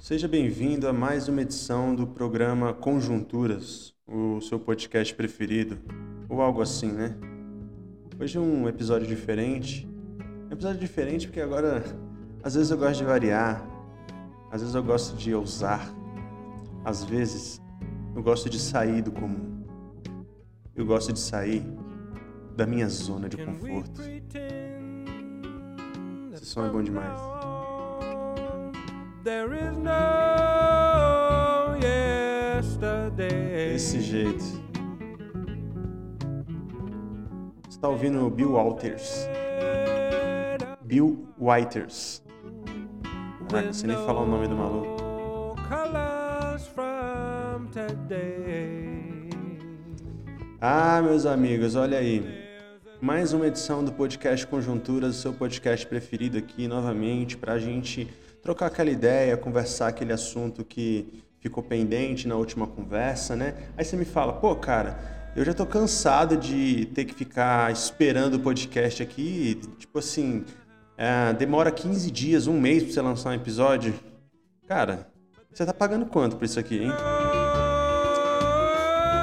Seja bem-vindo a mais uma edição do programa Conjunturas, o seu podcast preferido, ou algo assim, né? Hoje é um episódio diferente. Um episódio diferente porque agora, às vezes eu gosto de variar, às vezes eu gosto de ousar, às vezes eu gosto de sair do comum. Eu gosto de sair da minha zona de conforto. Esse som é bom demais. Desse jeito. Você está ouvindo Bill Walters. Bill Whiters. Caraca, não sei nem falar o nome do maluco. Ah, meus amigos, olha aí. Mais uma edição do podcast Conjunturas, seu podcast preferido aqui novamente, para a gente trocar aquela ideia, conversar aquele assunto que ficou pendente na última conversa, né? Aí você me fala, pô, cara, eu já tô cansado de ter que ficar esperando o podcast aqui, tipo assim, é, demora 15 dias, um mês pra você lançar um episódio. Cara, você tá pagando quanto por isso aqui, hein?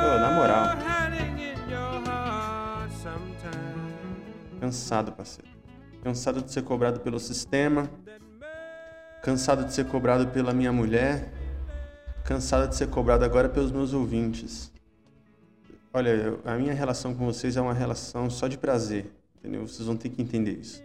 Pô, na moral. Cansado, parceiro. Cansado de ser cobrado pelo sistema. Cansado de ser cobrado pela minha mulher. Cansado de ser cobrado agora pelos meus ouvintes. Olha, eu, a minha relação com vocês é uma relação só de prazer. Entendeu? Vocês vão ter que entender isso.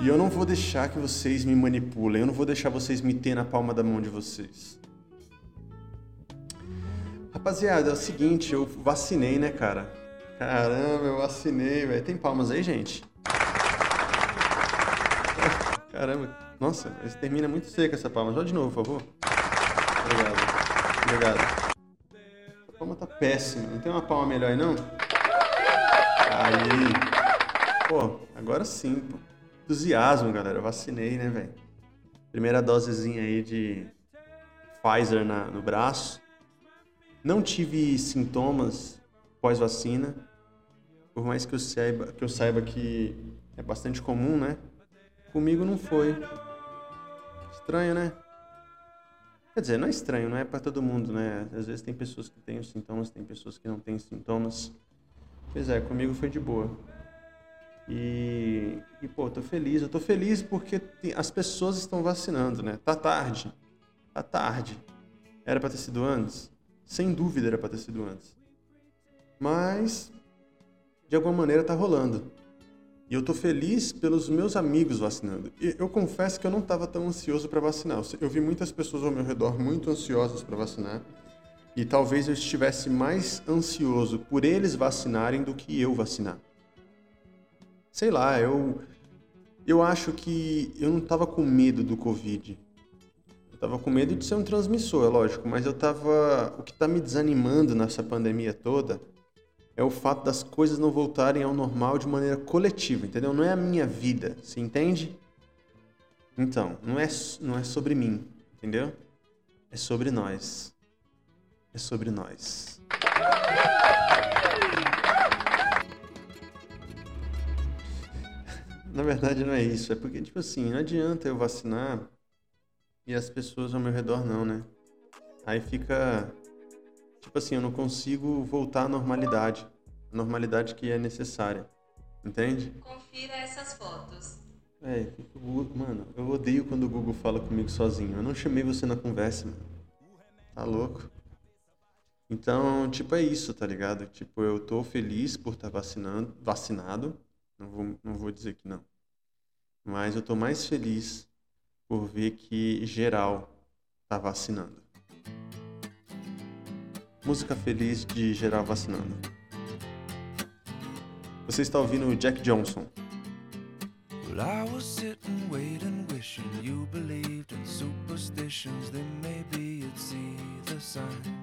E eu não vou deixar que vocês me manipulem. Eu não vou deixar vocês me ter na palma da mão de vocês. Rapaziada, é o seguinte, eu vacinei, né, cara? Caramba, eu vacinei, velho. Tem palmas aí, gente? Caramba, nossa, mas termina muito seca essa palma. Só de novo, por favor. Obrigado. Obrigado. A palma tá péssima. Não tem uma palma melhor aí, não? Aí. Pô, agora sim, pô. Entusiasmo, galera. Eu vacinei, né, velho? Primeira dosezinha aí de Pfizer na, no braço. Não tive sintomas pós-vacina, por mais que eu saiba que eu saiba que é bastante comum, né? Comigo não foi. Estranho, né? Quer dizer, não é estranho, não é para todo mundo, né? Às vezes tem pessoas que têm os sintomas, tem pessoas que não têm sintomas. Pois é, comigo foi de boa. E, e pô, tô feliz. Eu tô feliz porque tem, as pessoas estão vacinando, né? Tá tarde. Tá tarde. Era para ter sido antes? Sem dúvida era para ter sido antes. Mas, de alguma maneira, está rolando. E eu estou feliz pelos meus amigos vacinando. E eu confesso que eu não estava tão ansioso para vacinar. Eu vi muitas pessoas ao meu redor muito ansiosas para vacinar. E talvez eu estivesse mais ansioso por eles vacinarem do que eu vacinar. Sei lá, eu eu acho que eu não estava com medo do Covid tava com medo de ser um transmissor, é lógico, mas eu tava. O que tá me desanimando nessa pandemia toda é o fato das coisas não voltarem ao normal de maneira coletiva, entendeu? Não é a minha vida, você entende? Então, não é, não é sobre mim, entendeu? É sobre nós. É sobre nós. Na verdade, não é isso. É porque, tipo assim, não adianta eu vacinar e as pessoas ao meu redor não, né? Aí fica. Tipo assim, eu não consigo voltar à normalidade. A normalidade que é necessária. Entende? Confira essas fotos. É, mano, eu odeio quando o Google fala comigo sozinho. Eu não chamei você na conversa, mano. Tá louco? Então, tipo, é isso, tá ligado? Tipo, eu tô feliz por estar tá vacinando, vacinado. Não vou, não vou dizer que não. Mas eu tô mais feliz por ver que geral está vacinando. Música feliz de geral vacinando. Você está ouvindo Jack Johnson. Well, I was sitting, waiting, wishing you believed in superstitions. Then maybe you'd see the signs.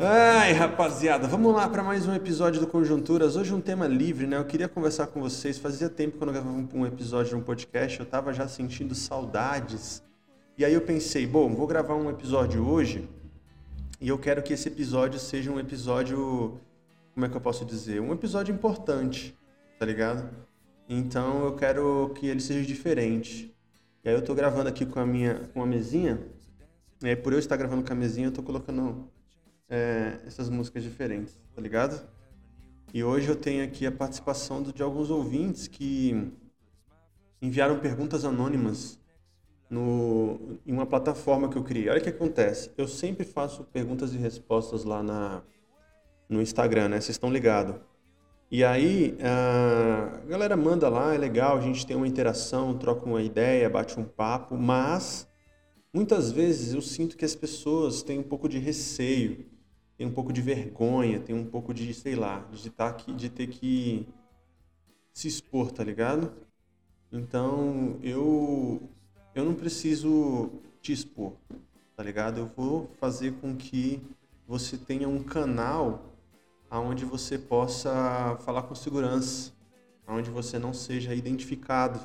Ai, rapaziada, vamos lá para mais um episódio do Conjunturas. Hoje um tema livre, né? Eu queria conversar com vocês. Fazia tempo que eu não gravava um episódio de um podcast, eu tava já sentindo saudades. E aí eu pensei, bom, vou gravar um episódio hoje e eu quero que esse episódio seja um episódio como é que eu posso dizer? Um episódio importante, tá ligado? Então eu quero que ele seja diferente. E aí eu tô gravando aqui com a minha com a mesinha. E aí por eu estar gravando com a mesinha, eu tô colocando é, essas músicas diferentes, tá ligado? E hoje eu tenho aqui a participação de alguns ouvintes que enviaram perguntas anônimas no, em uma plataforma que eu criei. Olha o que acontece. Eu sempre faço perguntas e respostas lá na, no Instagram, né? Vocês estão ligados. E aí, a galera manda lá, é legal, a gente tem uma interação, troca uma ideia, bate um papo, mas muitas vezes eu sinto que as pessoas têm um pouco de receio, têm um pouco de vergonha, têm um pouco de, sei lá, de, tá aqui, de ter que se expor, tá ligado? Então, eu eu não preciso te expor, tá ligado? Eu vou fazer com que você tenha um canal aonde você possa falar com segurança, aonde você não seja identificado.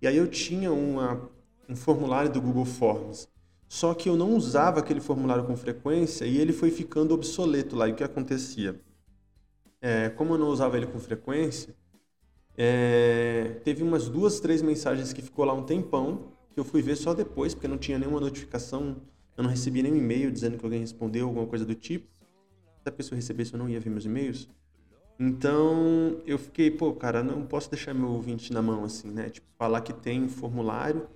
E aí eu tinha uma, um formulário do Google Forms, só que eu não usava aquele formulário com frequência e ele foi ficando obsoleto lá. E o que acontecia? É, como eu não usava ele com frequência, é, teve umas duas, três mensagens que ficou lá um tempão que eu fui ver só depois, porque não tinha nenhuma notificação, eu não recebi nenhum e-mail dizendo que alguém respondeu, alguma coisa do tipo. Se eu recebesse eu não ia ver meus e-mails. Então eu fiquei, pô, cara, não posso deixar meu ouvinte na mão assim, né? Tipo, falar que tem formulário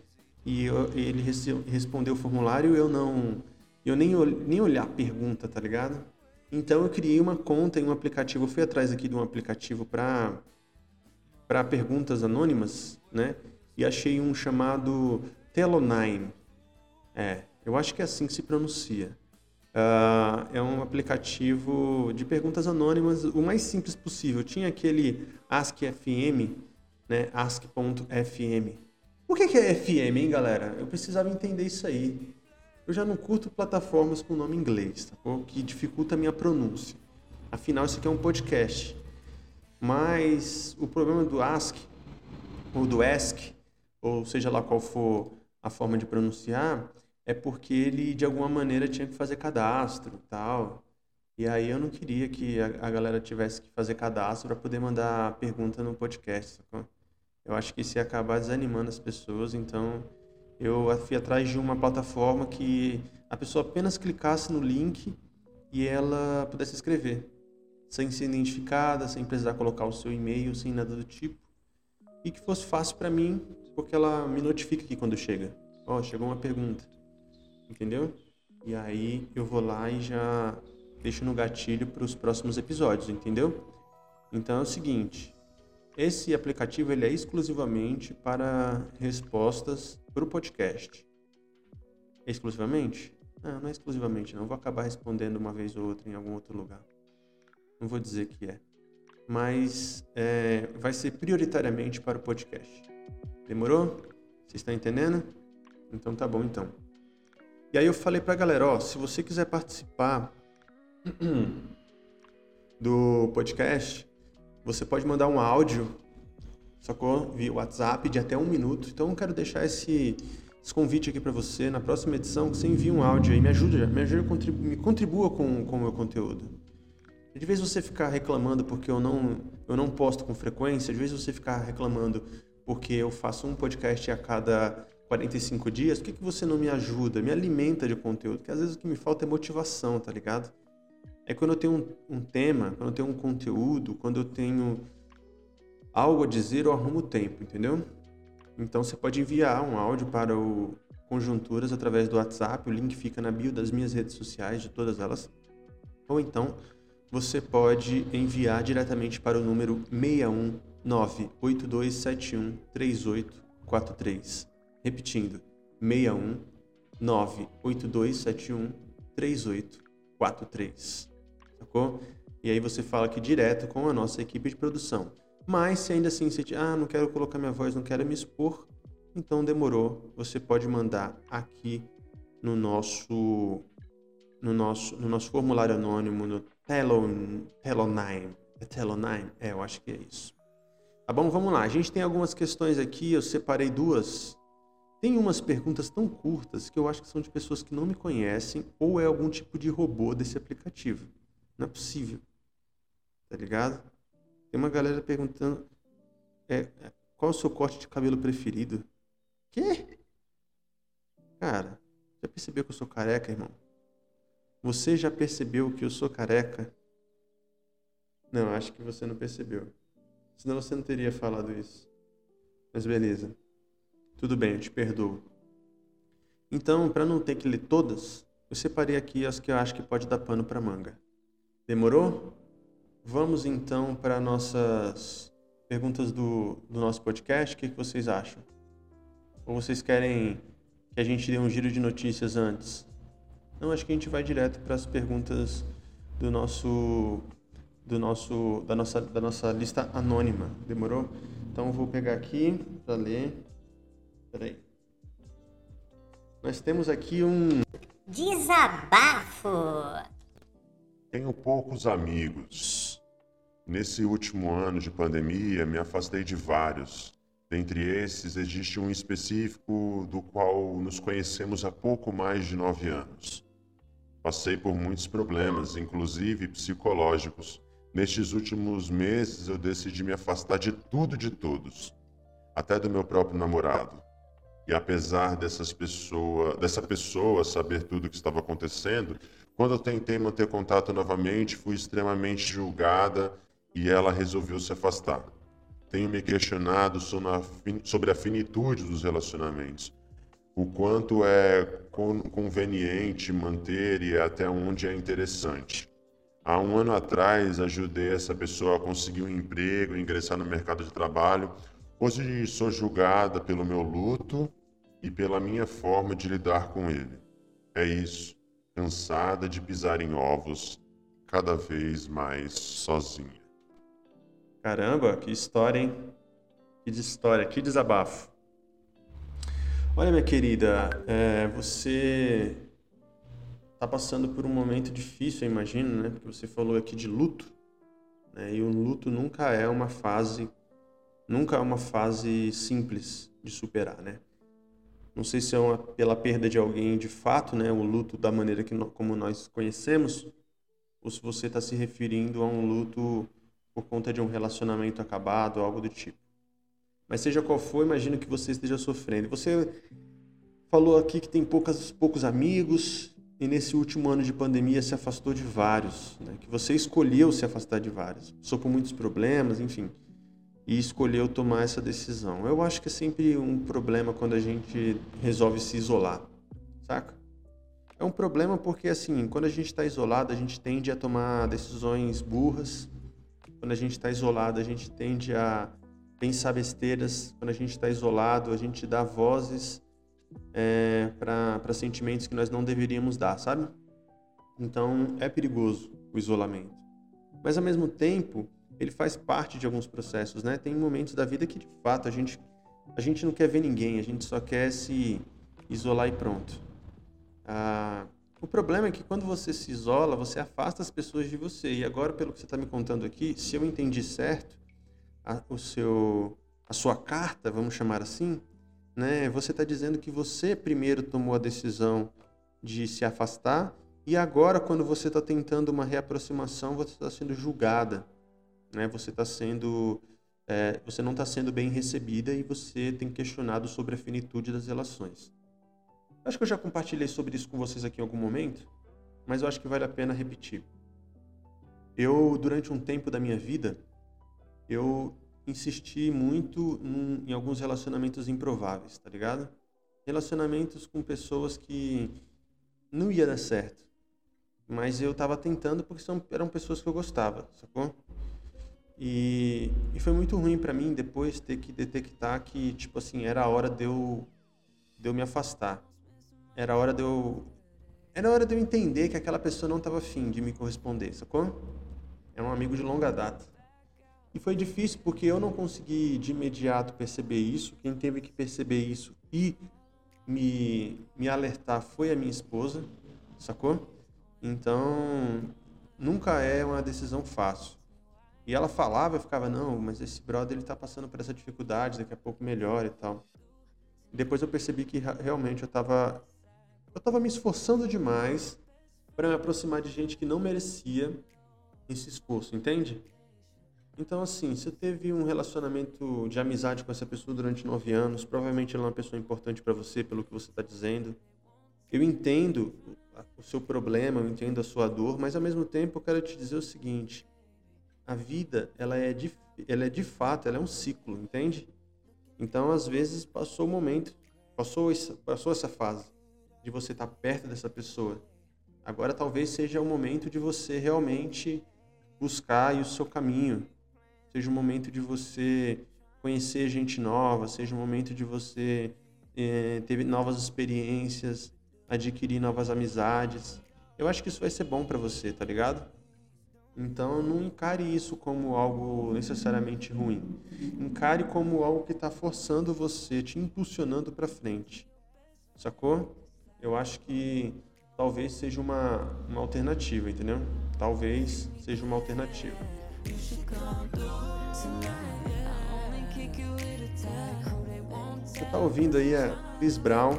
e eu, ele respondeu o formulário eu não. Eu nem, nem olhar a pergunta, tá ligado? Então eu criei uma conta em um aplicativo. Eu fui atrás aqui de um aplicativo para para perguntas anônimas, né? E achei um chamado Telonine. É, eu acho que é assim que se pronuncia. Uh, é um aplicativo de perguntas anônimas, o mais simples possível. Tinha aquele AskFM, né? Ask.fm. O que é FM, hein, galera? Eu precisava entender isso aí. Eu já não curto plataformas com nome inglês, tá bom? que dificulta a minha pronúncia. Afinal, isso aqui é um podcast. Mas o problema do Ask, ou do Ask, ou seja lá qual for a forma de pronunciar, é porque ele de alguma maneira tinha que fazer cadastro tal. E aí eu não queria que a, a galera tivesse que fazer cadastro para poder mandar pergunta no podcast. Sacou? Eu acho que isso ia acabar desanimando as pessoas, então eu fui atrás de uma plataforma que a pessoa apenas clicasse no link e ela pudesse escrever, sem ser identificada, sem precisar colocar o seu e-mail, sem nada do tipo, e que fosse fácil para mim porque ela me notifica aqui quando chega. Ó, oh, chegou uma pergunta. Entendeu? E aí eu vou lá e já deixo no gatilho para os próximos episódios, entendeu? Então é o seguinte, esse aplicativo ele é exclusivamente para respostas para o podcast. Exclusivamente? Não, não é exclusivamente não. Vou acabar respondendo uma vez ou outra em algum outro lugar. Não vou dizer que é. Mas é, vai ser prioritariamente para o podcast. Demorou? Vocês estão entendendo? Então tá bom então. E aí eu falei pra galera, ó, se você quiser participar do podcast, você pode mandar um áudio, sacou? Via WhatsApp de até um minuto. Então eu quero deixar esse, esse convite aqui para você na próxima edição, que você envie um áudio aí, me ajuda, me ajuda, contribu me contribua com, com o meu conteúdo. De vez você ficar reclamando porque eu não, eu não posto com frequência, de vez você ficar reclamando porque eu faço um podcast a cada 45 dias, por que, que você não me ajuda, me alimenta de conteúdo? Porque às vezes o que me falta é motivação, tá ligado? É quando eu tenho um, um tema, quando eu tenho um conteúdo, quando eu tenho algo a dizer, eu arrumo tempo, entendeu? Então você pode enviar um áudio para o Conjunturas através do WhatsApp, o link fica na bio das minhas redes sociais, de todas elas. Ou então você pode enviar diretamente para o número 61 98271 3843. Repetindo, 61 98271 3843. Sacou? E aí você fala aqui direto com a nossa equipe de produção. Mas se ainda assim você ah, não quero colocar minha voz, não quero me expor, então demorou. Você pode mandar aqui no nosso no nosso no nosso formulário anônimo no Telon Telonine. É Telonine? É, eu acho que é isso. Tá bom? Vamos lá. A gente tem algumas questões aqui, eu separei duas. Tem umas perguntas tão curtas que eu acho que são de pessoas que não me conhecem ou é algum tipo de robô desse aplicativo. Não é possível. tá ligado? Tem uma galera perguntando é, qual é o seu corte de cabelo preferido? Quê? Cara, já percebeu que eu sou careca, irmão? Você já percebeu que eu sou careca? Não, acho que você não percebeu. Senão você não teria falado isso. Mas beleza. Tudo bem, eu te perdoo. Então, para não ter que ler todas, eu separei aqui as que eu acho que pode dar pano para manga. Demorou? Vamos então para nossas perguntas do, do nosso podcast. O que, que vocês acham? Ou vocês querem que a gente dê um giro de notícias antes? Não, acho que a gente vai direto para as perguntas do nosso do nosso da nossa da nossa lista anônima. Demorou? Então vou pegar aqui para ler. Peraí. Nós temos aqui um Desabafo. Tenho poucos amigos. Nesse último ano de pandemia, me afastei de vários. Dentre esses, existe um específico do qual nos conhecemos há pouco mais de nove anos. Passei por muitos problemas, inclusive psicológicos. Nestes últimos meses, eu decidi me afastar de tudo de todos, até do meu próprio namorado. E apesar dessas pessoa, dessa pessoa saber tudo o que estava acontecendo, quando eu tentei manter contato novamente, fui extremamente julgada e ela resolveu se afastar. Tenho me questionado sobre a finitude dos relacionamentos, o quanto é conveniente manter e até onde é interessante. Há um ano atrás, ajudei essa pessoa a conseguir um emprego, ingressar no mercado de trabalho, Hoje sou julgada pelo meu luto e pela minha forma de lidar com ele. É isso, cansada de pisar em ovos, cada vez mais sozinha. Caramba, que história, hein? Que história, que desabafo. Olha, minha querida, é, você está passando por um momento difícil, eu imagino, né? Porque você falou aqui de luto, né? E o luto nunca é uma fase nunca é uma fase simples de superar, né? Não sei se é uma, pela perda de alguém de fato, né, o luto da maneira que como nós conhecemos, ou se você está se referindo a um luto por conta de um relacionamento acabado, algo do tipo. Mas seja qual for, imagino que você esteja sofrendo. Você falou aqui que tem poucas, poucos amigos e nesse último ano de pandemia se afastou de vários, né? que você escolheu se afastar de vários. Passou por muitos problemas, enfim e escolheu tomar essa decisão. Eu acho que é sempre um problema quando a gente resolve se isolar, saca? É um problema porque, assim, quando a gente está isolado, a gente tende a tomar decisões burras. Quando a gente está isolado, a gente tende a pensar besteiras. Quando a gente está isolado, a gente dá vozes é, para sentimentos que nós não deveríamos dar, sabe? Então, é perigoso o isolamento. Mas, ao mesmo tempo, ele faz parte de alguns processos, né? Tem momentos da vida que de fato a gente a gente não quer ver ninguém, a gente só quer se isolar e pronto. Ah, o problema é que quando você se isola, você afasta as pessoas de você. E agora, pelo que você está me contando aqui, se eu entendi certo, a, o seu, a sua carta, vamos chamar assim, né? Você está dizendo que você primeiro tomou a decisão de se afastar e agora, quando você está tentando uma reaproximação, você está sendo julgada né? Você está sendo, é, você não está sendo bem recebida e você tem questionado sobre a finitude das relações. Acho que eu já compartilhei sobre isso com vocês aqui em algum momento, mas eu acho que vale a pena repetir. Eu, durante um tempo da minha vida, eu insisti muito em, em alguns relacionamentos improváveis, tá ligado? Relacionamentos com pessoas que não ia dar certo, mas eu estava tentando porque são, eram pessoas que eu gostava, sacou? E, e foi muito ruim para mim depois ter que detectar que, tipo assim, era a hora de eu, de eu me afastar. Era a hora de eu. Era a hora de eu entender que aquela pessoa não estava afim de me corresponder, sacou? É um amigo de longa data. E foi difícil porque eu não consegui de imediato perceber isso. Quem teve que perceber isso e me, me alertar foi a minha esposa, sacou? Então, nunca é uma decisão fácil. E ela falava, eu ficava, não, mas esse brother ele tá passando por essa dificuldade, daqui a pouco melhora e tal. depois eu percebi que realmente eu tava eu tava me esforçando demais para me aproximar de gente que não merecia esse esforço, entende? Então, assim, você teve um relacionamento de amizade com essa pessoa durante nove anos, provavelmente ela é uma pessoa importante para você, pelo que você está dizendo. Eu entendo o seu problema, eu entendo a sua dor, mas ao mesmo tempo eu quero te dizer o seguinte: a vida, ela é de, ela é de fato, ela é um ciclo, entende? Então, às vezes, passou o momento, passou essa, passou essa fase de você estar tá perto dessa pessoa. Agora, talvez seja o momento de você realmente buscar o seu caminho, seja o momento de você conhecer gente nova, seja o momento de você é, ter novas experiências, adquirir novas amizades. Eu acho que isso vai ser bom para você, tá ligado? Então não encare isso como algo necessariamente ruim. Encare como algo que está forçando você, te impulsionando para frente. Sacou? Eu acho que talvez seja uma, uma alternativa, entendeu? Talvez seja uma alternativa. Você tá ouvindo aí a Chris Brown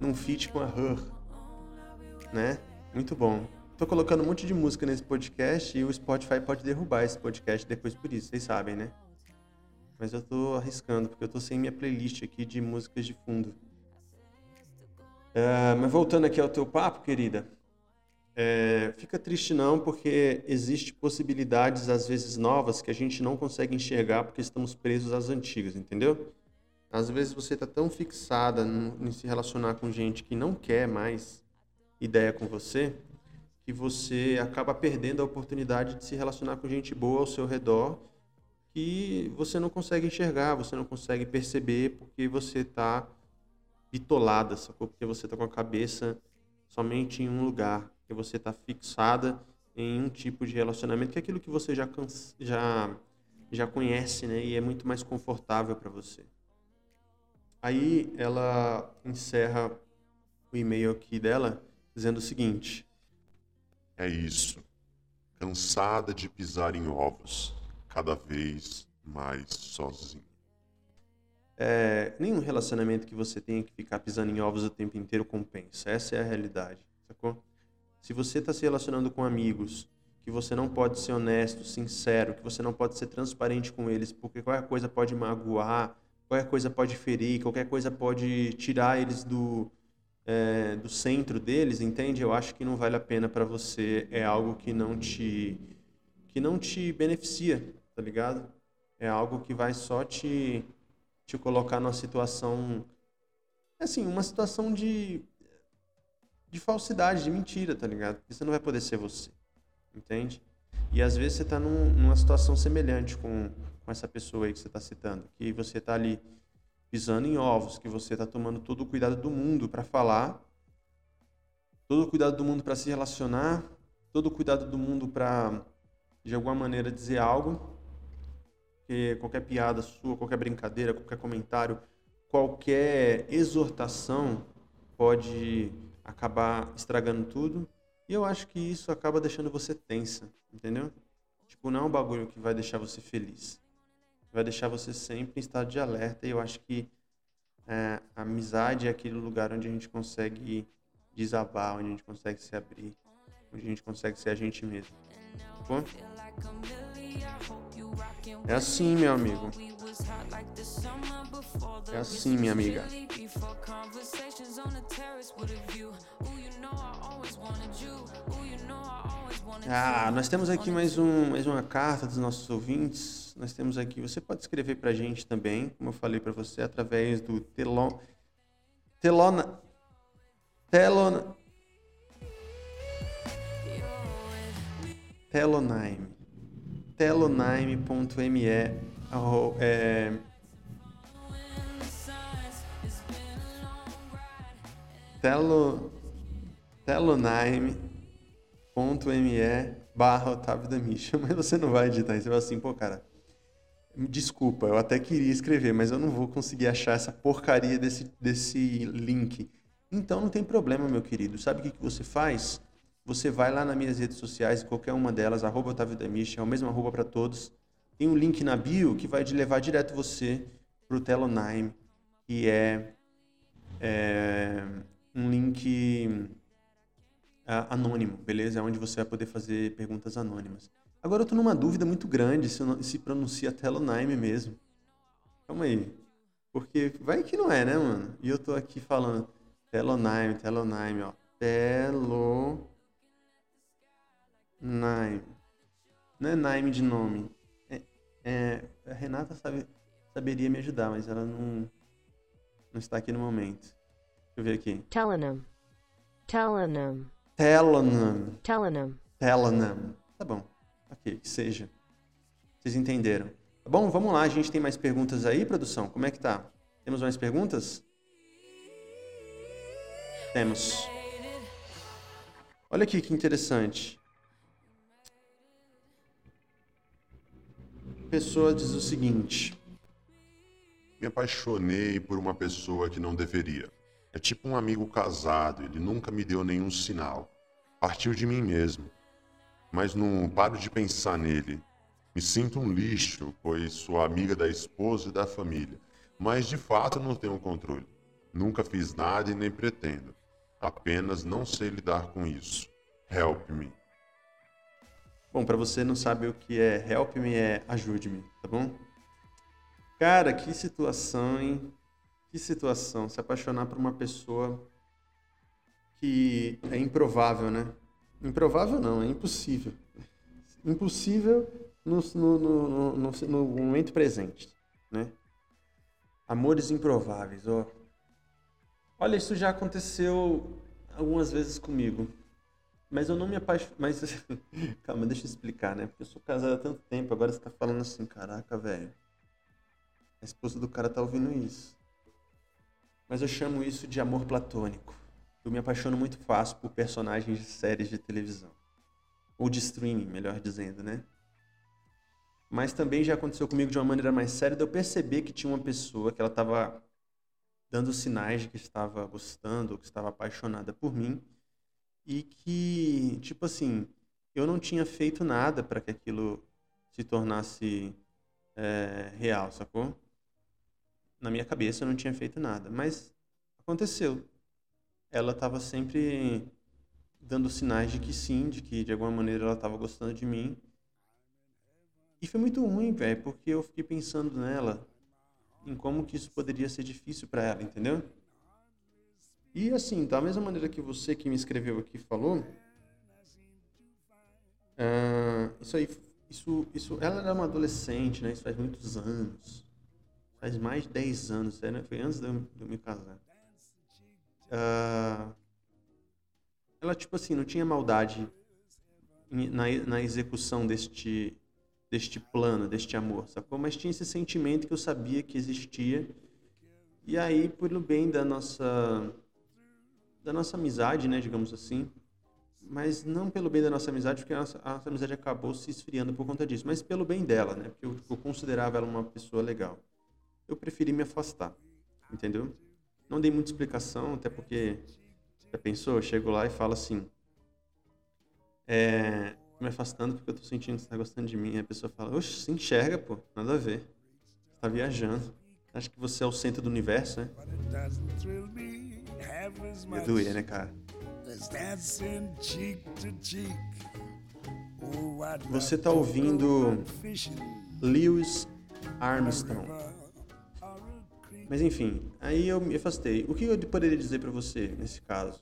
num feat com a Her, né? Muito bom. Tô colocando um monte de música nesse podcast e o Spotify pode derrubar esse podcast depois por isso, vocês sabem, né? Mas eu tô arriscando, porque eu tô sem minha playlist aqui de músicas de fundo. Uh, mas voltando aqui ao teu papo, querida, é, fica triste não, porque existe possibilidades às vezes novas que a gente não consegue enxergar porque estamos presos às antigas, entendeu? Às vezes você está tão fixada em se relacionar com gente que não quer mais ideia com você, que você acaba perdendo a oportunidade de se relacionar com gente boa ao seu redor que você não consegue enxergar, você não consegue perceber porque você está bitolada? Porque você está com a cabeça somente em um lugar porque você está fixada em um tipo de relacionamento que é aquilo que você já, já, já conhece, né? E é muito mais confortável para você. Aí ela encerra o e-mail aqui dela dizendo o seguinte: É isso. Cansada de pisar em ovos, cada vez mais sozinha. É, nenhum relacionamento que você tenha que ficar pisando em ovos o tempo inteiro compensa. Essa é a realidade, sacou? Se você está se relacionando com amigos, que você não pode ser honesto, sincero, que você não pode ser transparente com eles, porque qualquer coisa pode magoar, qualquer coisa pode ferir, qualquer coisa pode tirar eles do, é, do centro deles, entende? Eu acho que não vale a pena para você, é algo que não te que não te beneficia, tá ligado? É algo que vai só te te colocar numa situação assim, uma situação de de falsidade, de mentira, tá ligado? Porque você não vai poder ser você, entende? E às vezes você tá num, numa situação semelhante com, com essa pessoa aí que você tá citando, que você tá ali pisando em ovos, que você tá tomando todo o cuidado do mundo para falar, todo o cuidado do mundo para se relacionar, todo o cuidado do mundo para de alguma maneira dizer algo, que qualquer piada sua, qualquer brincadeira, qualquer comentário, qualquer exortação pode acabar estragando tudo. E eu acho que isso acaba deixando você tensa, entendeu? Tipo, não é um bagulho que vai deixar você feliz. Vai deixar você sempre em estado de alerta. E eu acho que é, a amizade é aquele lugar onde a gente consegue desabar, onde a gente consegue se abrir, onde a gente consegue ser a gente mesmo. Tipo? É assim, meu amigo. É assim, minha amiga. Ah, nós temos aqui mais, um, mais uma carta dos nossos ouvintes. Nós temos aqui, você pode escrever pra gente também, como eu falei para você, através do telon, telona, telona, telonime, telonime.me é, telo, telonime.me barra Otávio da Misha. Mas você não vai editar isso. Você vai assim, pô, cara, desculpa, eu até queria escrever, mas eu não vou conseguir achar essa porcaria desse, desse link. Então não tem problema, meu querido. Sabe o que, que você faz? Você vai lá nas minhas redes sociais, qualquer uma delas, arroba Otávio da Misha, é o mesmo arroba para todos tem um link na bio que vai te levar direto você para o Telonime, que é, é um link é, anônimo, beleza? É onde você vai poder fazer perguntas anônimas. Agora eu tô numa dúvida muito grande se, não- se pronuncia Telonime mesmo. Calma aí. Porque vai que não é, né, mano? E eu tô aqui falando Telonime, Telonime, ó. Telonime. Não é Nime de nome. É, é, a Renata sabe, saberia me ajudar, mas ela não, não está aqui no momento. Deixa eu ver aqui. Telenum. Telenum. Telonime. Telenum. Telenum. Tá bom. Ok, que seja. Vocês entenderam. Tá bom? Vamos lá, a gente tem mais perguntas aí, produção? Como é que tá? Temos mais perguntas? Temos. Olha aqui que interessante. A pessoa diz o seguinte: Me apaixonei por uma pessoa que não deveria. É tipo um amigo casado, ele nunca me deu nenhum sinal. Partiu de mim mesmo. Mas não paro de pensar nele. Me sinto um lixo, pois sou amiga da esposa e da família. Mas de fato não tenho controle. Nunca fiz nada e nem pretendo. Apenas não sei lidar com isso. Help me. Bom, pra você não sabe o que é help me, é ajude-me, tá bom? Cara, que situação, hein? Que situação. Se apaixonar por uma pessoa que é improvável, né? Improvável não, é impossível. Impossível no, no, no, no, no momento presente, né? Amores improváveis, ó. Olha, isso já aconteceu algumas vezes comigo. Mas eu não me apaixonei. Mas. Calma, deixa eu explicar, né? Porque eu sou casado há tanto tempo, agora você tá falando assim, caraca, velho. A esposa do cara tá ouvindo isso. Mas eu chamo isso de amor platônico. Eu me apaixono muito fácil por personagens de séries de televisão. Ou de streaming, melhor dizendo, né? Mas também já aconteceu comigo de uma maneira mais séria de eu perceber que tinha uma pessoa que ela estava dando sinais de que estava gostando, que estava apaixonada por mim e que, tipo assim, eu não tinha feito nada para que aquilo se tornasse é, real, sacou? Na minha cabeça eu não tinha feito nada, mas aconteceu. Ela estava sempre dando sinais de que sim, de que de alguma maneira ela estava gostando de mim. E foi muito ruim, velho, porque eu fiquei pensando nela, em como que isso poderia ser difícil para ela, entendeu? E assim, da mesma maneira que você que me escreveu aqui falou, ah, isso aí, isso, isso, ela era uma adolescente, né? Isso faz muitos anos, faz mais de 10 anos, né? foi antes de eu, de eu me casar. Ah, ela tipo assim não tinha maldade na, na execução deste deste plano, deste amor, sacou? Mas tinha esse sentimento que eu sabia que existia. E aí, pelo bem da nossa da nossa amizade, né, digamos assim, mas não pelo bem da nossa amizade, porque a nossa, a nossa amizade acabou se esfriando por conta disso, mas pelo bem dela, né? Porque eu, eu considerava ela uma pessoa legal. Eu preferi me afastar, entendeu? Não dei muita explicação, até porque já pensou, eu chego lá e falo assim, é, me afastando porque eu tô sentindo que você tá gostando de mim. E a pessoa fala, oxe, se enxerga, pô, nada a ver. Você tá viajando. Acha que você é o centro do universo, né? me much doer, né, cara? Oh, Você tá ouvindo Lewis Armstrong. Mas enfim, aí eu me afastei. O que eu poderia dizer pra você nesse caso?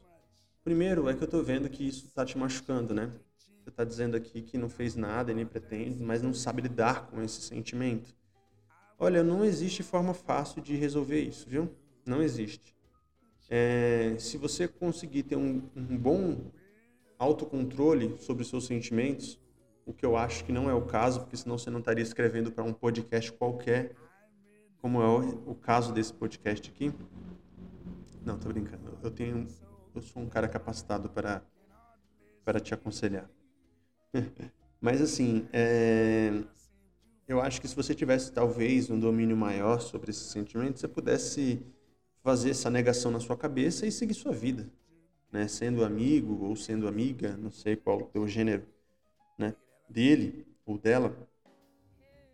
Primeiro é que eu tô vendo que isso tá te machucando, né? Você tá dizendo aqui que não fez nada e nem pretende, mas não sabe lidar com esse sentimento. Olha, não existe forma fácil de resolver isso, viu? Não existe. É, se você conseguir ter um, um bom autocontrole sobre os seus sentimentos, o que eu acho que não é o caso, porque senão você não estaria escrevendo para um podcast qualquer, como é o, o caso desse podcast aqui. Não, tô brincando. Eu tenho, eu sou um cara capacitado para para te aconselhar. Mas assim, é, eu acho que se você tivesse talvez um domínio maior sobre esses sentimentos, você pudesse fazer essa negação na sua cabeça e seguir sua vida, né? Sendo amigo ou sendo amiga, não sei qual o teu gênero, né? Dele ou dela.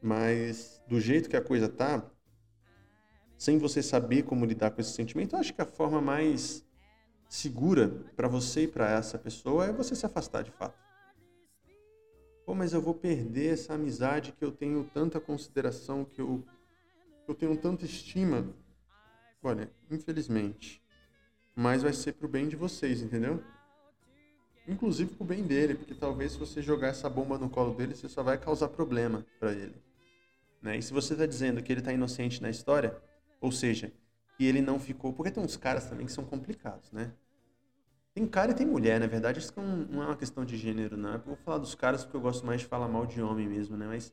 Mas do jeito que a coisa tá, sem você saber como lidar com esse sentimento, eu acho que a forma mais segura para você e para essa pessoa é você se afastar de fato. Pô, mas eu vou perder essa amizade que eu tenho tanta consideração, que eu, que eu tenho tanta estima. Olha, infelizmente. Mas vai ser pro bem de vocês, entendeu? Inclusive pro bem dele, porque talvez se você jogar essa bomba no colo dele, você só vai causar problema para ele. Né? E se você tá dizendo que ele tá inocente na história, ou seja, que ele não ficou. Porque tem uns caras também que são complicados, né? Tem cara e tem mulher, na verdade, isso não não é uma questão de gênero, não. Eu vou falar dos caras porque eu gosto mais de falar mal de homem mesmo, né? Mas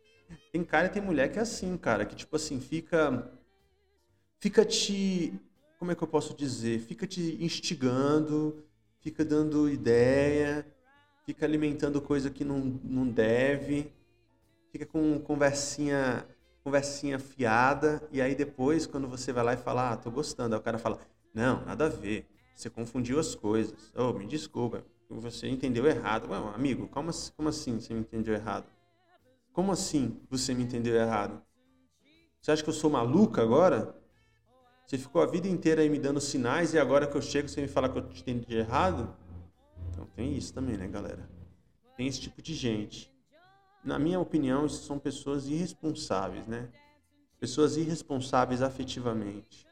tem cara e tem mulher que é assim, cara, que tipo assim, fica. Fica te. Como é que eu posso dizer? Fica te instigando, fica dando ideia, fica alimentando coisa que não, não deve, fica com conversinha, conversinha fiada, e aí depois, quando você vai lá e fala, ah, tô gostando, aí o cara fala, não, nada a ver, você confundiu as coisas. Oh, me desculpa, você entendeu errado. Ué, amigo, como, como assim você me entendeu errado? Como assim você me entendeu errado? Você acha que eu sou maluca agora? Você ficou a vida inteira aí me dando sinais e agora que eu chego você me fala que eu te entendi errado? Então tem isso também, né, galera? Tem esse tipo de gente. Na minha opinião, isso são pessoas irresponsáveis, né? Pessoas irresponsáveis afetivamente.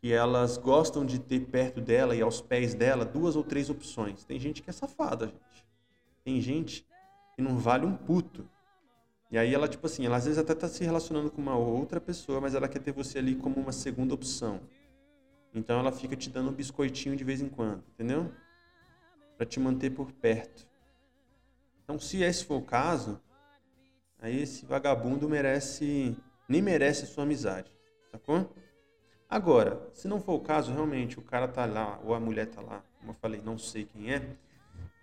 Que elas gostam de ter perto dela e aos pés dela duas ou três opções. Tem gente que é safada, gente. Tem gente que não vale um puto. E aí ela, tipo assim, ela às vezes até tá se relacionando com uma outra pessoa, mas ela quer ter você ali como uma segunda opção. Então ela fica te dando um biscoitinho de vez em quando, entendeu? Pra te manter por perto. Então, se esse for o caso, aí esse vagabundo merece, nem merece a sua amizade, sacou? Agora, se não for o caso, realmente, o cara tá lá, ou a mulher tá lá, como eu falei, não sei quem é,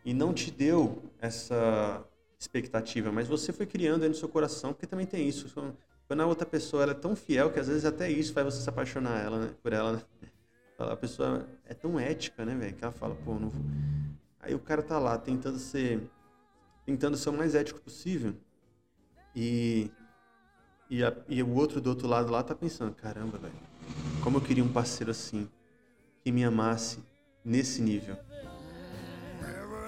e não te deu essa expectativa, mas você foi criando aí no seu coração, porque também tem isso. Quando a outra pessoa ela é tão fiel que às vezes até isso faz você se apaixonar ela, né, por ela. Né? A pessoa é tão ética, né, velho, que ela fala, pô, não vou... Aí o cara tá lá tentando ser tentando ser o mais ético possível. E e, a- e o outro do outro lado lá tá pensando, caramba, velho, como eu queria um parceiro assim, que me amasse nesse nível.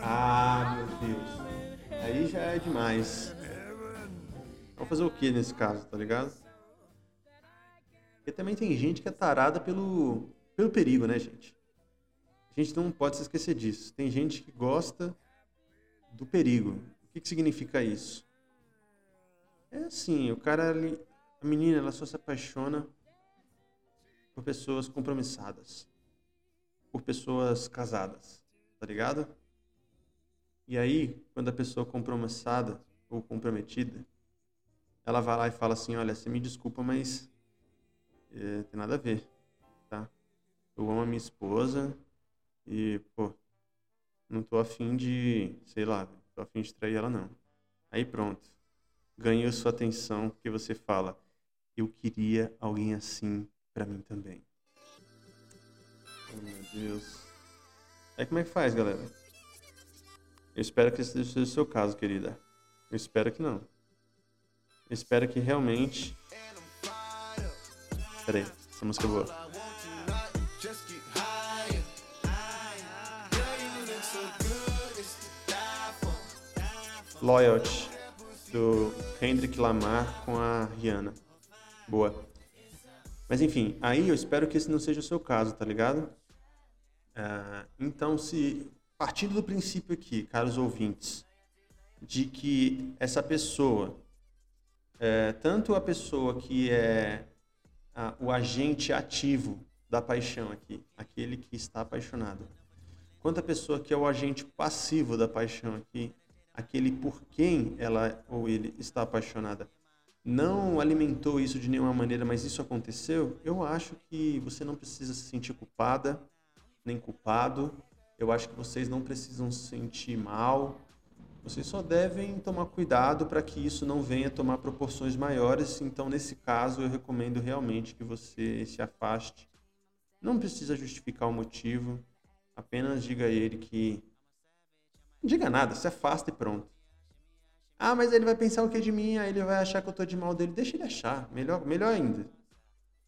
Ah, meu Deus. Aí já é demais. Vamos fazer o que nesse caso, tá ligado? Porque também tem gente que é tarada pelo, pelo perigo, né, gente? A gente não pode se esquecer disso. Tem gente que gosta do perigo. O que, que significa isso? É assim, o cara, a menina, ela só se apaixona por pessoas compromissadas, por pessoas casadas, tá ligado? E aí, quando a pessoa é compromissada ou comprometida, ela vai lá e fala assim, olha, você me desculpa, mas é, tem nada a ver, tá? Eu amo a minha esposa e, pô, não tô afim de, sei lá, tô afim de trair ela não. Aí pronto, ganhou sua atenção porque você fala, eu queria alguém assim pra mim também. Oh, meu Deus. Aí como é que faz, galera? Eu espero que esse seja o seu caso, querida. Eu espero que não. Eu espero que realmente. Peraí, essa música é boa. Loyalty, do Kendrick Lamar com a Rihanna. Boa. Mas enfim, aí eu espero que esse não seja o seu caso, tá ligado? Ah, então, se partindo do princípio aqui, caros ouvintes, de que essa pessoa, é, tanto a pessoa que é o agente ativo da paixão aqui, aquele que está apaixonado, quanto a pessoa que é o agente passivo da paixão aqui, aquele por quem ela ou ele está apaixonada, não alimentou isso de nenhuma maneira, mas isso aconteceu, eu acho que você não precisa se sentir culpada, nem culpado. Eu acho que vocês não precisam se sentir mal. Vocês só devem tomar cuidado para que isso não venha tomar proporções maiores. Então, nesse caso, eu recomendo realmente que você se afaste. Não precisa justificar o motivo. Apenas diga a ele que. Não diga nada, se afasta e pronto. Ah, mas ele vai pensar o que de mim? Aí ele vai achar que eu tô de mal dele. Deixa ele achar. Melhor, melhor ainda.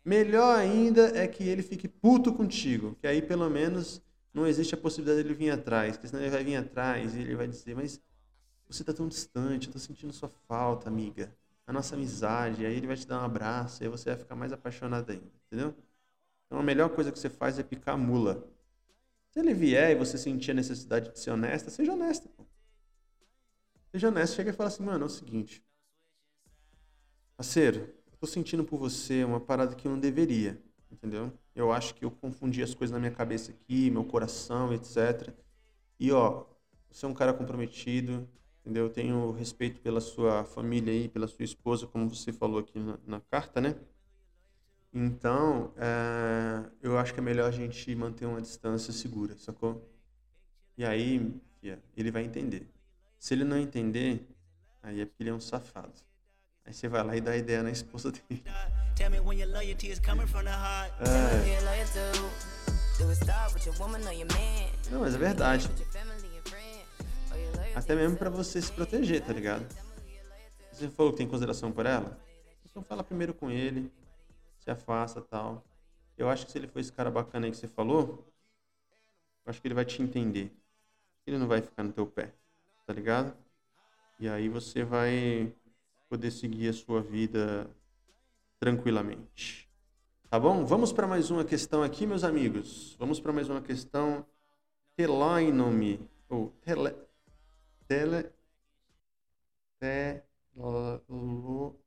Melhor ainda é que ele fique puto contigo, que aí pelo menos não existe a possibilidade dele vir atrás, porque senão ele vai vir atrás e ele vai dizer, mas Você tá tão distante, eu tô sentindo sua falta, amiga. A nossa amizade. Aí ele vai te dar um abraço, aí você vai ficar mais apaixonada ainda, entendeu? Então a melhor coisa que você faz é picar a mula. Se ele vier e você sentir a necessidade de ser honesta, seja honesta, pô. Seja honesto, chega e fala assim, mano, é o seguinte. Parceiro, eu tô sentindo por você uma parada que eu não deveria, entendeu? Eu acho que eu confundi as coisas na minha cabeça aqui, meu coração, etc. E ó, você é um cara comprometido, entendeu? Eu tenho respeito pela sua família aí, pela sua esposa, como você falou aqui na, na carta, né? Então, é, eu acho que é melhor a gente manter uma distância segura, sacou? E aí, fia, ele vai entender. Se ele não entender, aí é porque ele é um safado. Aí você vai lá e dá ideia na esposa dele. É, não, mas é verdade. Até mesmo pra você se proteger, tá ligado? Você falou que tem consideração por ela? Então fala primeiro com ele, se afasta tal. Eu acho que se ele for esse cara bacana aí que você falou, acho que ele vai te entender. Ele não vai ficar no teu pé, tá ligado? E aí você vai poder seguir a sua vida tranquilamente. Tá bom? Vamos para mais uma questão aqui, meus amigos. Vamos para mais uma questão. Telainome. Ou tele, tele, telo.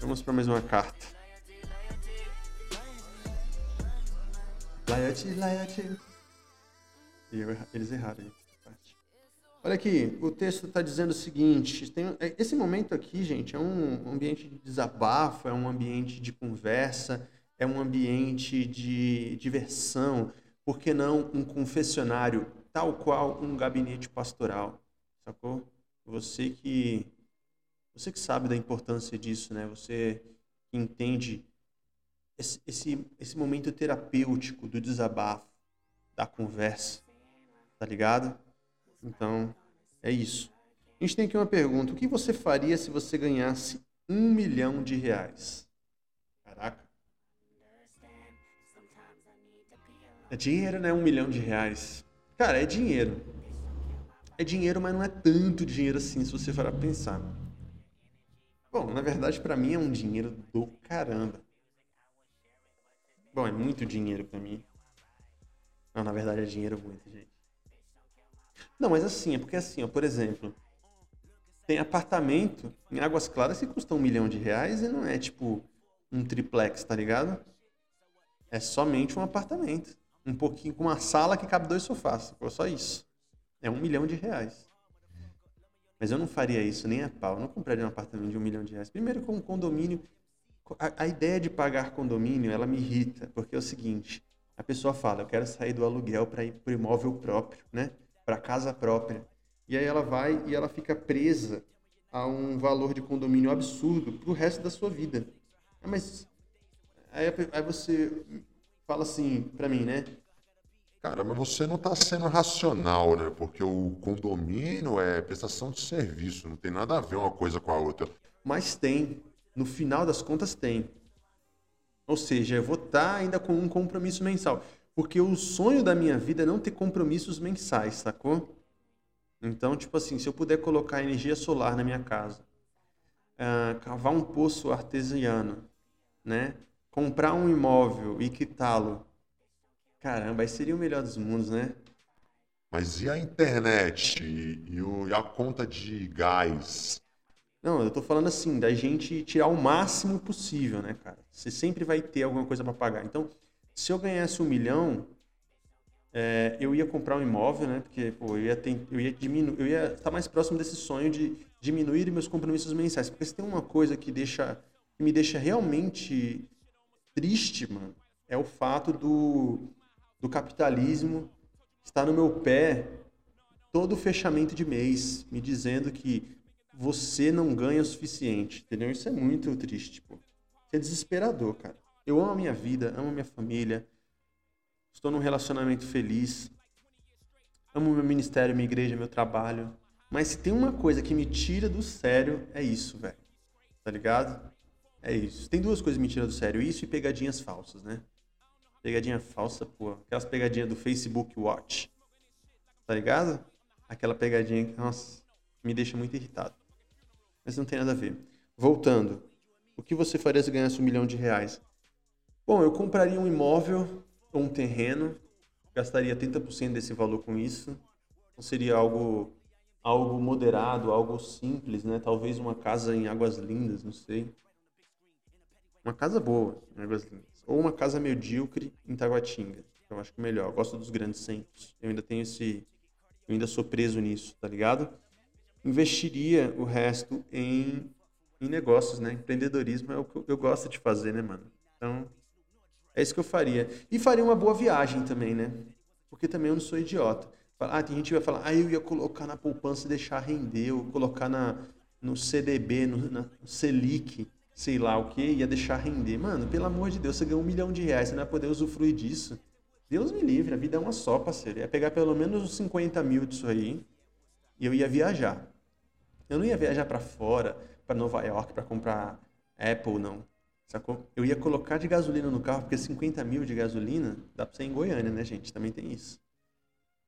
Vamos para mais uma carta. Loyalty, loyalty. E eu erra- Eles erraram aí. Olha aqui, o texto está dizendo o seguinte: tem- é, esse momento aqui, gente, é um ambiente de desabafo, é um ambiente de conversa, é um ambiente de diversão, por que não um confessionário, tal qual um gabinete pastoral, sacou? Você que você que sabe da importância disso, né? Você que entende esse, esse, esse momento terapêutico do desabafo, da conversa, tá ligado? Então, é isso. A gente tem aqui uma pergunta. O que você faria se você ganhasse um milhão de reais? Caraca. É dinheiro, né? Um milhão de reais. Cara, é dinheiro. É dinheiro, mas não é tanto dinheiro assim, se você for a pensar. Bom, na verdade, pra mim é um dinheiro do caramba. Bom, é muito dinheiro pra mim. Não, na verdade é dinheiro muito, gente. Não, mas assim, é porque assim, ó, por exemplo, tem apartamento em Águas Claras que custa um milhão de reais e não é tipo um triplex, tá ligado? É somente um apartamento. Um pouquinho com uma sala que cabe dois sofás. Só isso. É um milhão de reais. Mas eu não faria isso nem a pau. Eu não compraria um apartamento de um milhão de reais. Primeiro, com um condomínio. A, a ideia de pagar condomínio, ela me irrita. Porque é o seguinte: a pessoa fala, eu quero sair do aluguel para ir para o imóvel próprio, né? Para casa própria. E aí ela vai e ela fica presa a um valor de condomínio absurdo pro resto da sua vida. Mas aí, aí você fala assim para mim, né? Cara, mas você não está sendo racional, né? Porque o condomínio é prestação de serviço, não tem nada a ver uma coisa com a outra. Mas tem. No final das contas, tem. Ou seja, eu vou estar ainda com um compromisso mensal. Porque o sonho da minha vida é não ter compromissos mensais, sacou? Então, tipo assim, se eu puder colocar energia solar na minha casa, ah, cavar um poço artesiano, né? Comprar um imóvel e quitá-lo. Caramba, aí seria o melhor dos mundos, né? Mas e a internet? E, e o- e a conta de gás? Não, eu tô falando assim, da gente tirar o máximo possível, né, cara? Você sempre vai ter alguma coisa para pagar. Então, se eu ganhasse um milhão, é, eu ia comprar um imóvel, né? Porque, pô, eu ia, ten- eu ia diminuir, eu ia estar mais próximo desse sonho de diminuir meus compromissos mensais. Porque se tem uma coisa que deixa, que me deixa realmente triste, mano, é o fato do, do capitalismo estar no meu pé todo fechamento de mês, me dizendo que você não ganha o suficiente, entendeu? Isso é muito triste, pô. Isso é desesperador, cara. Eu amo a minha vida, amo a minha família, estou num relacionamento feliz, amo meu ministério, minha igreja, meu trabalho. Mas se tem uma coisa que me tira do sério, é isso, velho. Tá ligado? É isso. Tem duas coisas que me tiram do sério, isso e pegadinhas falsas, né? Pegadinha falsa, pô. Aquelas pegadinhas do Facebook Watch. Tá ligado? Aquela pegadinha que, nossa, me deixa muito irritado. Mas não tem nada a ver. Voltando. O que você faria se ganhasse um milhão de reais? Bom, eu compraria um imóvel ou um terreno. Gastaria 30% desse valor com isso. Não seria algo algo moderado, algo simples, né? Talvez uma casa em Águas Lindas, não sei. Uma casa boa em Águas Lindas. Ou uma casa medíocre em Taguatinga. Eu acho que é melhor. Eu gosto dos grandes centros. Eu ainda tenho esse. Eu ainda sou preso nisso, tá ligado? Investiria o resto em, em negócios, né? Empreendedorismo é o que eu, gosto de fazer, né, mano? Então, é isso que eu faria. E faria uma boa viagem também, né? Porque também eu não sou idiota. Ah, tem gente que vai falar, ah, eu ia colocar na poupança e deixar render, ou colocar na, no CDB, no, na no Selic, sei lá o que, ia deixar render. Mano, pelo amor de Deus, você ganhou um milhão de reais, você não vai poder usufruir disso. Deus me livre, a vida é uma só, parceiro. Eu ia pegar pelo menos uns 50 mil disso aí e eu ia viajar. Eu não ia viajar pra fora, pra Nova York, pra comprar Apple, não. Sacou? Eu ia colocar de gasolina no carro, porque 50 mil de gasolina dá pra ser em Goiânia, né, gente? Também tem isso.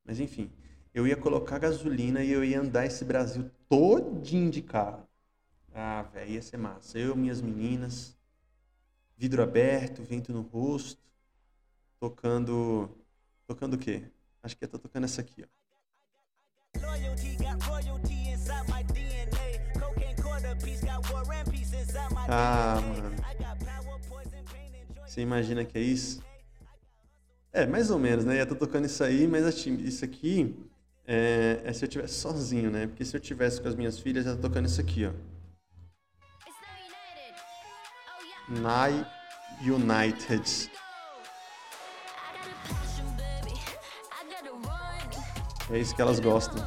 Mas enfim, eu ia colocar gasolina e eu ia andar esse Brasil todinho de carro. Ah, velho, ia ser massa. Eu, minhas meninas, vidro aberto, vento no rosto, tocando. Tocando o quê? Acho que tô tocando essa aqui, ó. Ah, mano. Você imagina que é isso? É, mais ou menos, né? Tô tocando isso aí, mas assim, isso aqui é, é se eu tivesse sozinho, né? Porque se eu tivesse com as minhas filhas, tô tocando isso aqui, ó. Nai United. É isso que elas gostam.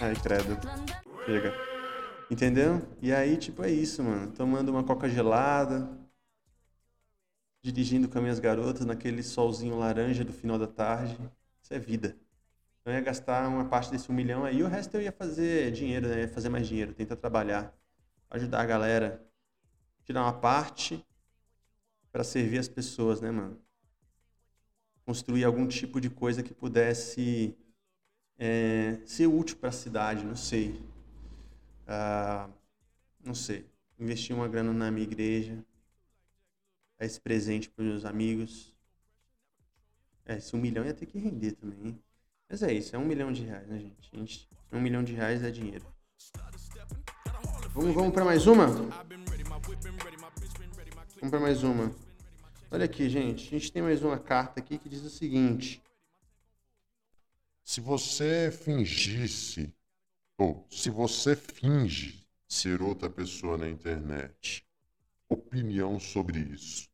Ai, credo. Chega. Entendeu? E aí, tipo, é isso, mano. Tomando uma coca gelada, dirigindo com as minhas garotas naquele solzinho laranja do final da tarde. Isso é vida. Eu ia gastar uma parte desse um milhão aí, o resto eu ia fazer dinheiro, né? Ia fazer mais dinheiro, tentar trabalhar, ajudar a galera, tirar uma parte para servir as pessoas, né, mano? Construir algum tipo de coisa que pudesse é, ser útil para a cidade, não sei. Ah, não sei. Investir uma grana na minha igreja, dar esse presente para meus amigos. É, esse um milhão ia ter que render também, hein? Mas é isso, é um milhão de reais, né, gente? gente um milhão de reais é dinheiro. Vamos, vamos para mais uma? Vamos para mais uma. Olha aqui, gente. A gente tem mais uma carta aqui que diz o seguinte. Se você fingisse, ou se você finge ser outra pessoa na internet, opinião sobre isso?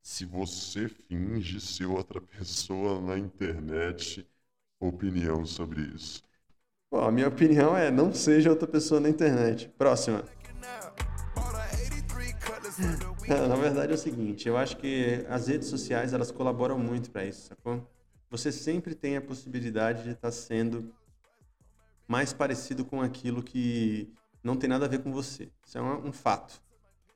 Se você finge ser outra pessoa na internet, opinião sobre isso? Bom, a minha opinião é não seja outra pessoa na internet. Próxima. Na verdade é o seguinte, eu acho que as redes sociais elas colaboram muito para isso, sacou? Você sempre tem a possibilidade de estar sendo mais parecido com aquilo que não tem nada a ver com você. Isso é um, um fato,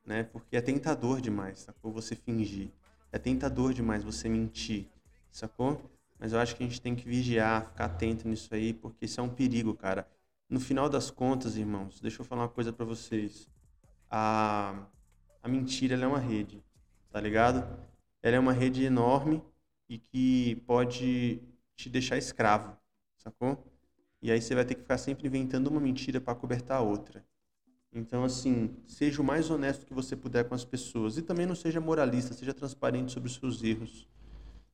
né? Porque é tentador demais, sacou? Você fingir. É tentador demais você mentir, sacou? Mas eu acho que a gente tem que vigiar, ficar atento nisso aí, porque isso é um perigo, cara. No final das contas, irmãos, deixa eu falar uma coisa para vocês. A, a mentira é uma rede, tá ligado? Ela é uma rede enorme e que pode te deixar escravo, sacou? E aí você vai ter que ficar sempre inventando uma mentira para cobertar a outra. Então, assim, seja o mais honesto que você puder com as pessoas. E também não seja moralista, seja transparente sobre os seus erros.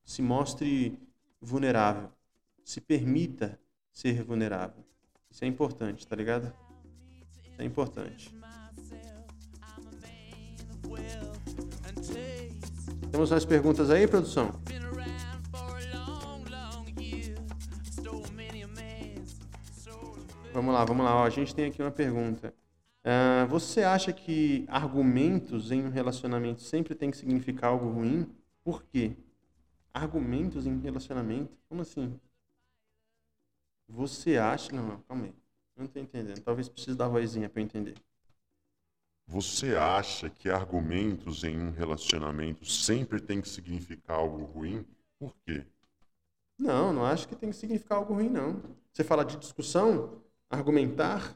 Se mostre vulnerável. Se permita ser vulnerável. Isso é importante, tá ligado? Isso é importante. Temos mais perguntas aí, produção? Vamos lá, vamos lá. Ó, a gente tem aqui uma pergunta. Ah, você acha que argumentos em um relacionamento sempre tem que significar algo ruim? Por quê? Argumentos em relacionamento? Como assim? Você acha. Não, não, calma aí. Não tô entendendo. Talvez precise da vozinha para entender. Você acha que argumentos em um relacionamento sempre tem que significar algo ruim? Por quê? Não, não acho que tem que significar algo ruim, não. Você fala de discussão, argumentar,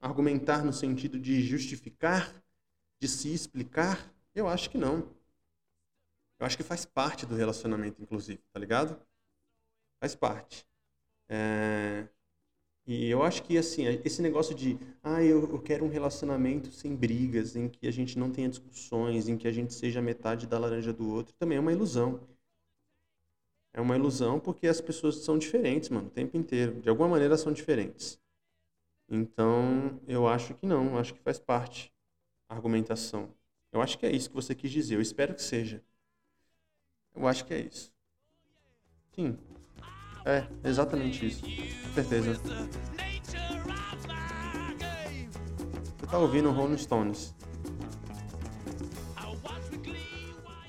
argumentar no sentido de justificar, de se explicar, eu acho que não. Eu acho que faz parte do relacionamento, inclusive, tá ligado? Faz parte. É, E eu acho que, assim, esse negócio de, ah, eu, eu quero um relacionamento sem brigas, em que a gente não tenha discussões, em que a gente seja metade da laranja do outro, também é uma ilusão. É uma ilusão porque as pessoas são diferentes, mano, o tempo inteiro. De alguma maneira são diferentes. Então, eu acho que não, acho que faz parte a argumentação. Eu acho que é isso que você quis dizer, eu espero que seja. Eu acho que é isso. Sim. É, exatamente isso. Certeza. Você tá ouvindo Rolling Stones.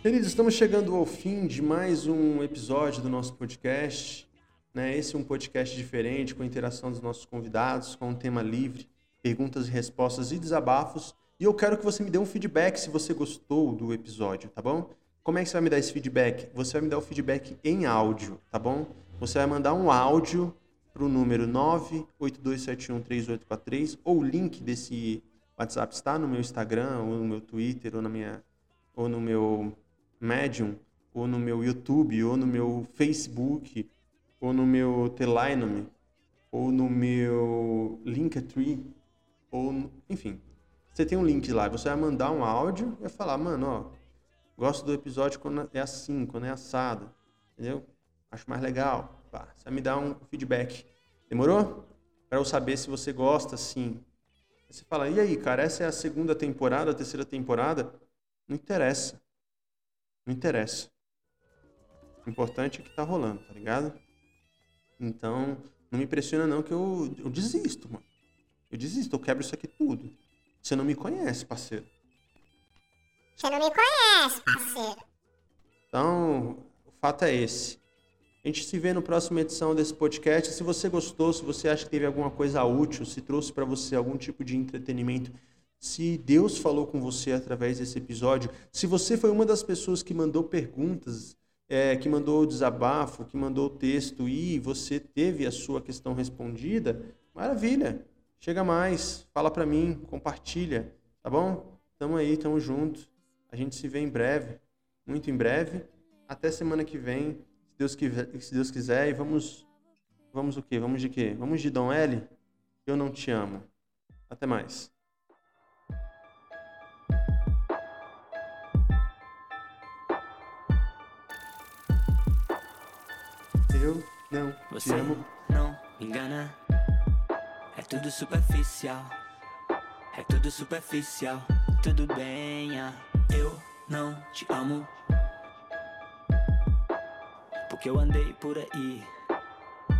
Queridos, estamos chegando ao fim de mais um episódio do nosso podcast. Né? Esse é um podcast diferente, com a interação dos nossos convidados, com um tema livre, perguntas e respostas e desabafos. E eu quero que você me dê um feedback se você gostou do episódio, tá bom? Como é que você vai me dar esse feedback? Você vai me dar o feedback em áudio, tá bom? Você vai mandar um áudio para o número 982713843 ou o link desse WhatsApp está no meu Instagram, ou no meu Twitter, ou, na minha, ou no meu Medium, ou no meu YouTube, ou no meu Facebook, ou no meu Telinome, ou no meu Linktree, ou no- enfim. Você tem um link lá, você vai mandar um áudio e vai falar, mano, ó, gosto do episódio quando é assim, quando é assado, entendeu? Acho mais legal. Pá, você vai me dar um feedback. Demorou? Para eu saber se você gosta, sim. Aí Você fala, e aí, cara, essa é a segunda temporada, a terceira temporada? Não interessa. Não interessa. O importante é que tá rolando, tá ligado? Então, não me impressiona não que eu, eu desisto, mano. Eu desisto, eu quebro isso aqui tudo. Você não me conhece, parceiro. Você não me conhece, parceiro. Então, o fato é esse. A gente se vê no próxima edição desse podcast. Se você gostou, se você acha que teve alguma coisa útil, se trouxe para você algum tipo de entretenimento, se Deus falou com você através desse episódio, se você foi uma das pessoas que mandou perguntas, é, que mandou o desabafo, que mandou o texto e você teve a sua questão respondida, maravilha. Chega mais, fala para mim, compartilha, tá bom? Tamo aí, tamo junto. A gente se vê em breve, muito em breve. Até semana que vem, se Deus quiser, se Deus quiser e vamos vamos o quê? Vamos de quê? Vamos de Dom L? Eu não te amo. Até mais. Eu não te Você amo. não me engana. É tudo superficial. É tudo superficial. Tudo bem, ah, eu não te amo. Porque eu andei por aí.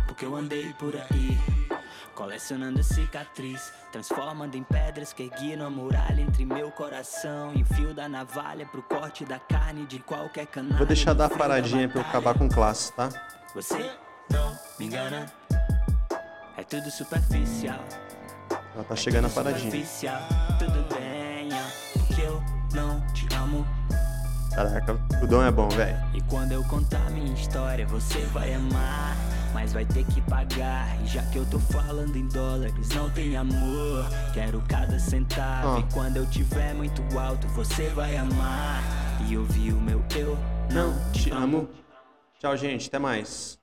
Porque eu andei por aí. Colecionando cicatriz, transformando em pedras que erguiram a muralha entre meu coração e o fio da navalha pro corte da carne de qualquer canal. Vou deixar dar a paradinha pra eu acabar com classe, tá? Você não me engana. É tudo superficial. Ela tá chegando a paradinha. Superficial. Tudo bem, ah, porque eu não te amo. Caraca, o Dom é bom, velho. E quando eu contar minha história, você vai amar. Mas vai ter que pagar. E já que eu tô falando em dólares, não tem amor. Quero cada centavo. Ó. E quando eu tiver muito alto, você vai amar. E ouvir o meu eu Não te amo. Tchau, gente. Até mais.